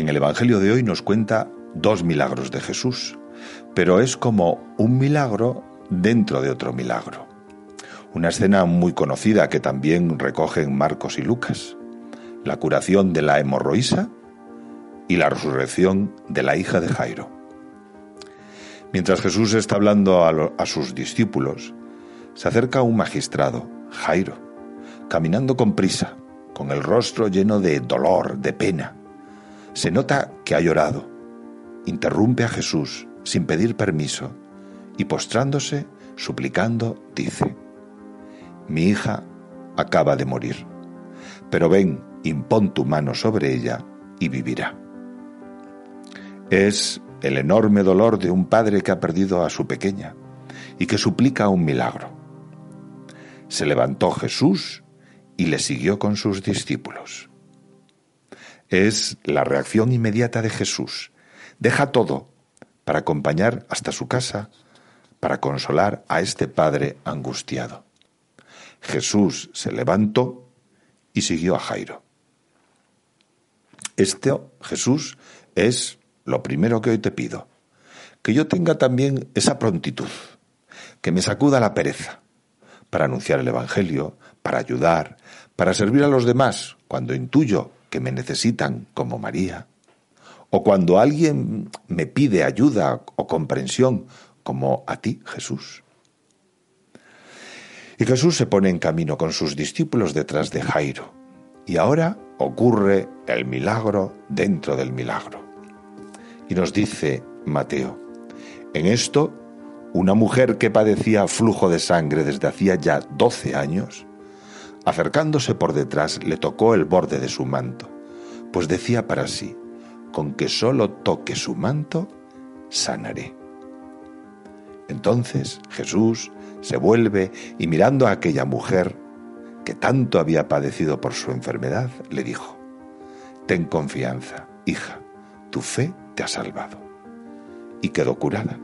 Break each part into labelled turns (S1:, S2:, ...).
S1: en el Evangelio de hoy, nos cuenta dos milagros de Jesús, pero es como un milagro dentro de otro milagro. Una escena muy conocida que también recogen Marcos y Lucas, la curación de la hemorroísa y la resurrección de la hija de Jairo. Mientras Jesús está hablando a, a sus discípulos, se acerca un magistrado, Jairo, caminando con prisa, con el rostro lleno de dolor, de pena. Se nota que ha llorado. Interrumpe a Jesús sin pedir permiso y postrándose, suplicando, dice, Mi hija acaba de morir, pero ven, impón tu mano sobre ella y vivirá. Es el enorme dolor de un padre que ha perdido a su pequeña y que suplica un milagro. Se levantó Jesús y le siguió con sus discípulos. Es la reacción inmediata de Jesús. Deja todo para acompañar hasta su casa, para consolar a este padre angustiado. Jesús se levantó y siguió a Jairo. Este Jesús es lo primero que hoy te pido, que yo tenga también esa prontitud, que me sacuda la pereza para anunciar el Evangelio, para ayudar, para servir a los demás cuando intuyo que me necesitan como María, o cuando alguien me pide ayuda o comprensión como a ti, Jesús. Y Jesús se pone en camino con sus discípulos detrás de Jairo, y ahora ocurre el milagro dentro del milagro. Y nos dice Mateo, en esto, una mujer que padecía flujo de sangre desde hacía ya doce años, Acercándose por detrás le tocó el borde de su manto, pues decía para sí, con que solo toque su manto, sanaré. Entonces Jesús se vuelve y mirando a aquella mujer que tanto había padecido por su enfermedad, le dijo, Ten confianza, hija, tu fe te ha salvado. Y quedó curada.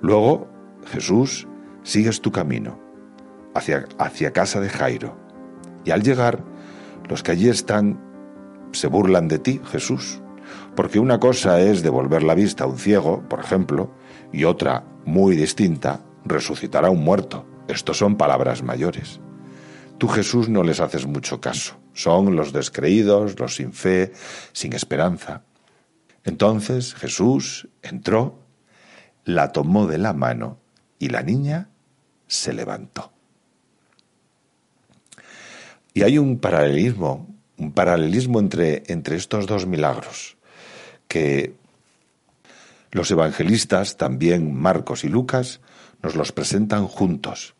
S1: Luego Jesús, sigues tu camino hacia, casa de Jairo. Y al llegar, los que allí están se burlan de ti, Jesús, porque una cosa es devolver la vista a un ciego, por ejemplo, y otra, muy distinta, resucitar a un muerto. Estos son palabras mayores. Tú, Jesús, no les haces mucho caso. Son los descreídos, los sin fe, sin esperanza. Entonces Jesús entró, la tomó de la mano y la niña se levantó. Y hay un paralelismo, un paralelismo entre, entre estos dos milagros, que los evangelistas, también Marcos y Lucas, nos los presentan juntos,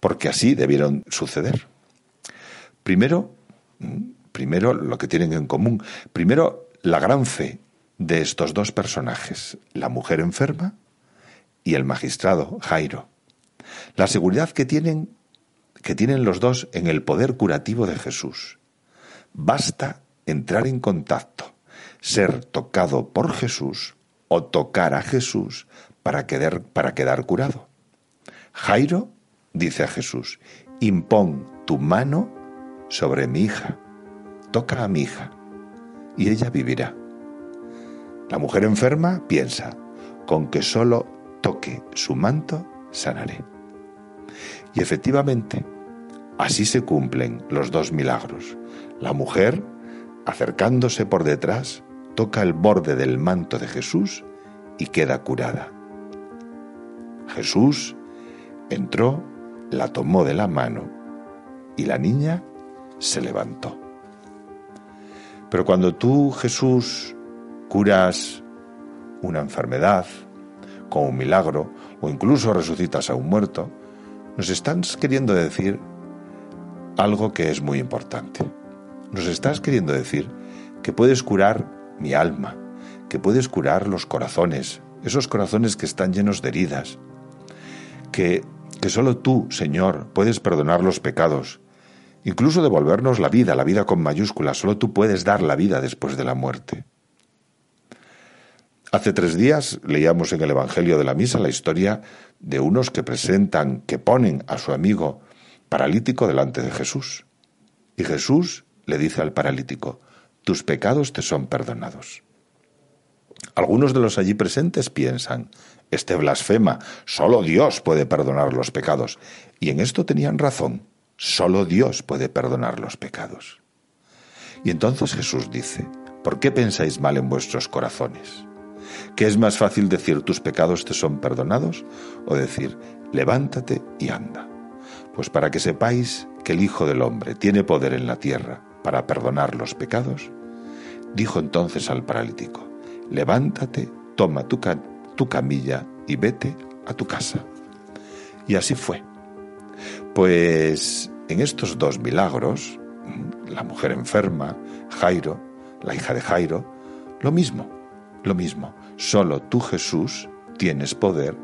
S1: porque así debieron suceder. Primero, primero lo que tienen en común, primero la gran fe de estos dos personajes, la mujer enferma y el magistrado Jairo. La seguridad que tienen que tienen los dos en el poder curativo de Jesús. Basta entrar en contacto, ser tocado por Jesús o tocar a Jesús para quedar, para quedar curado. Jairo dice a Jesús, impón tu mano sobre mi hija, toca a mi hija y ella vivirá. La mujer enferma piensa, con que solo toque su manto, sanaré. Y efectivamente, Así se cumplen los dos milagros. La mujer, acercándose por detrás, toca el borde del manto de Jesús y queda curada. Jesús entró, la tomó de la mano y la niña se levantó. Pero cuando tú, Jesús, curas una enfermedad con un milagro o incluso resucitas a un muerto, nos estás queriendo decir algo que es muy importante. Nos estás queriendo decir que puedes curar mi alma, que puedes curar los corazones, esos corazones que están llenos de heridas, que, que solo tú, Señor, puedes perdonar los pecados, incluso devolvernos la vida, la vida con mayúsculas, solo tú puedes dar la vida después de la muerte. Hace tres días leíamos en el Evangelio de la Misa la historia de unos que presentan, que ponen a su amigo paralítico delante de Jesús. Y Jesús le dice al paralítico, tus pecados te son perdonados. Algunos de los allí presentes piensan, este blasfema, solo Dios puede perdonar los pecados. Y en esto tenían razón, solo Dios puede perdonar los pecados. Y entonces Jesús dice, ¿por qué pensáis mal en vuestros corazones? ¿Qué es más fácil decir tus pecados te son perdonados o decir levántate y anda? Pues para que sepáis que el Hijo del Hombre tiene poder en la tierra para perdonar los pecados, dijo entonces al paralítico, levántate, toma tu, camilla y vete a tu casa. Y así fue. Pues en estos dos milagros, la mujer enferma, Jairo, la hija de Jairo, lo mismo, lo mismo. Solo tú, Jesús, tienes poder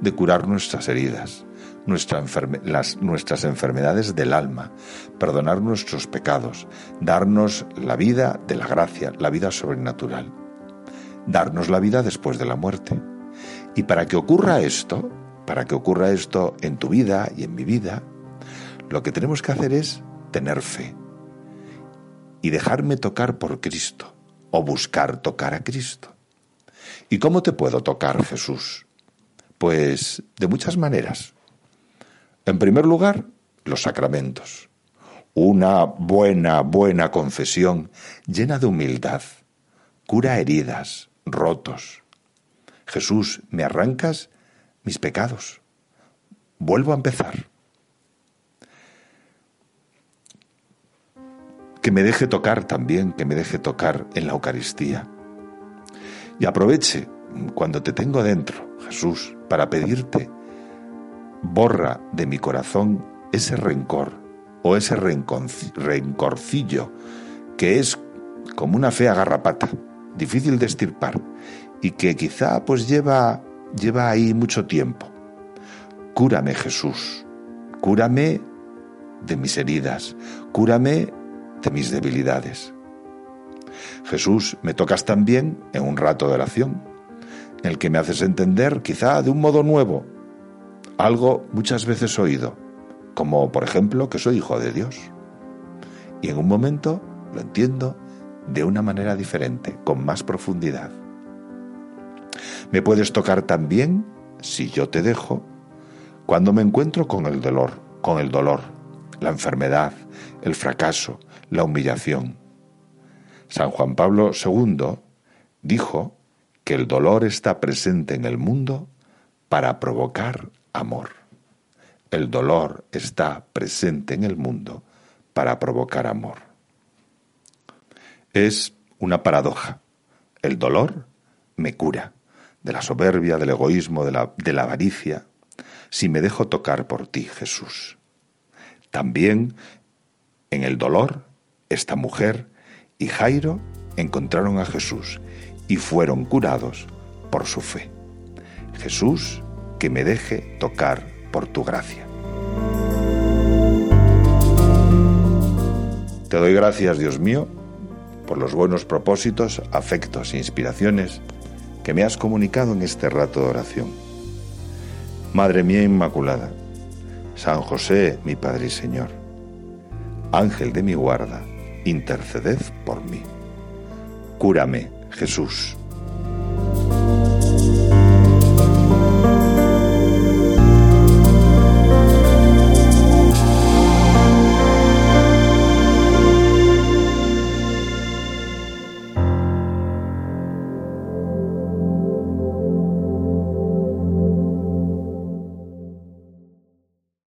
S1: de curar nuestras heridas, nuestras enfermedades del alma, perdonar nuestros pecados, darnos la vida de la gracia, la vida sobrenatural, darnos la vida después de la muerte. Y para que ocurra esto, para que ocurra esto en tu vida y en mi vida, lo que tenemos que hacer es tener fe y dejarme tocar por Cristo o buscar tocar a Cristo. ¿Y cómo te puedo tocar, Jesús? Pues de muchas maneras. En primer lugar, los sacramentos. Una buena, buena confesión llena de humildad. Cura heridas, rotos. Jesús, me arrancas mis pecados. Vuelvo a empezar. Que me deje tocar también, que me deje tocar en la Eucaristía. Y aproveche cuando te tengo dentro, Jesús, para pedirte, borra de mi corazón ese rencor o ese rencorcillo que es como una fea garrapata, difícil de estirpar y que quizá pues lleva lleva ahí mucho tiempo. Cúrame, Jesús. Cúrame de mis heridas. Cúrame de mis debilidades. Jesús, me tocas también en un rato de oración, en el que me haces entender, quizá de un modo nuevo, algo muchas veces oído, como por ejemplo que soy hijo de Dios. Y en un momento lo entiendo de una manera diferente, con más profundidad. Me puedes tocar también, si yo te dejo, cuando me encuentro con el dolor, con el dolor, la enfermedad, el fracaso, la humillación. San Juan Pablo II dijo que el dolor está presente en el mundo para provocar amor. El dolor está presente en el mundo para provocar amor. Es una paradoja. El dolor me cura de la soberbia, del egoísmo, de la, de la avaricia, si me dejo tocar por ti, Jesús. También en el dolor, esta mujer y Jairo encontraron a Jesús y fueron curados por su fe. Jesús, que me deje tocar por tu gracia. Te doy gracias, Dios mío, por los buenos propósitos, afectos e inspiraciones que me has comunicado en este rato de oración. Madre mía Inmaculada, San José, mi Padre y Señor, Ángel de mi guarda, interceded por mí. Cúrame, Jesús.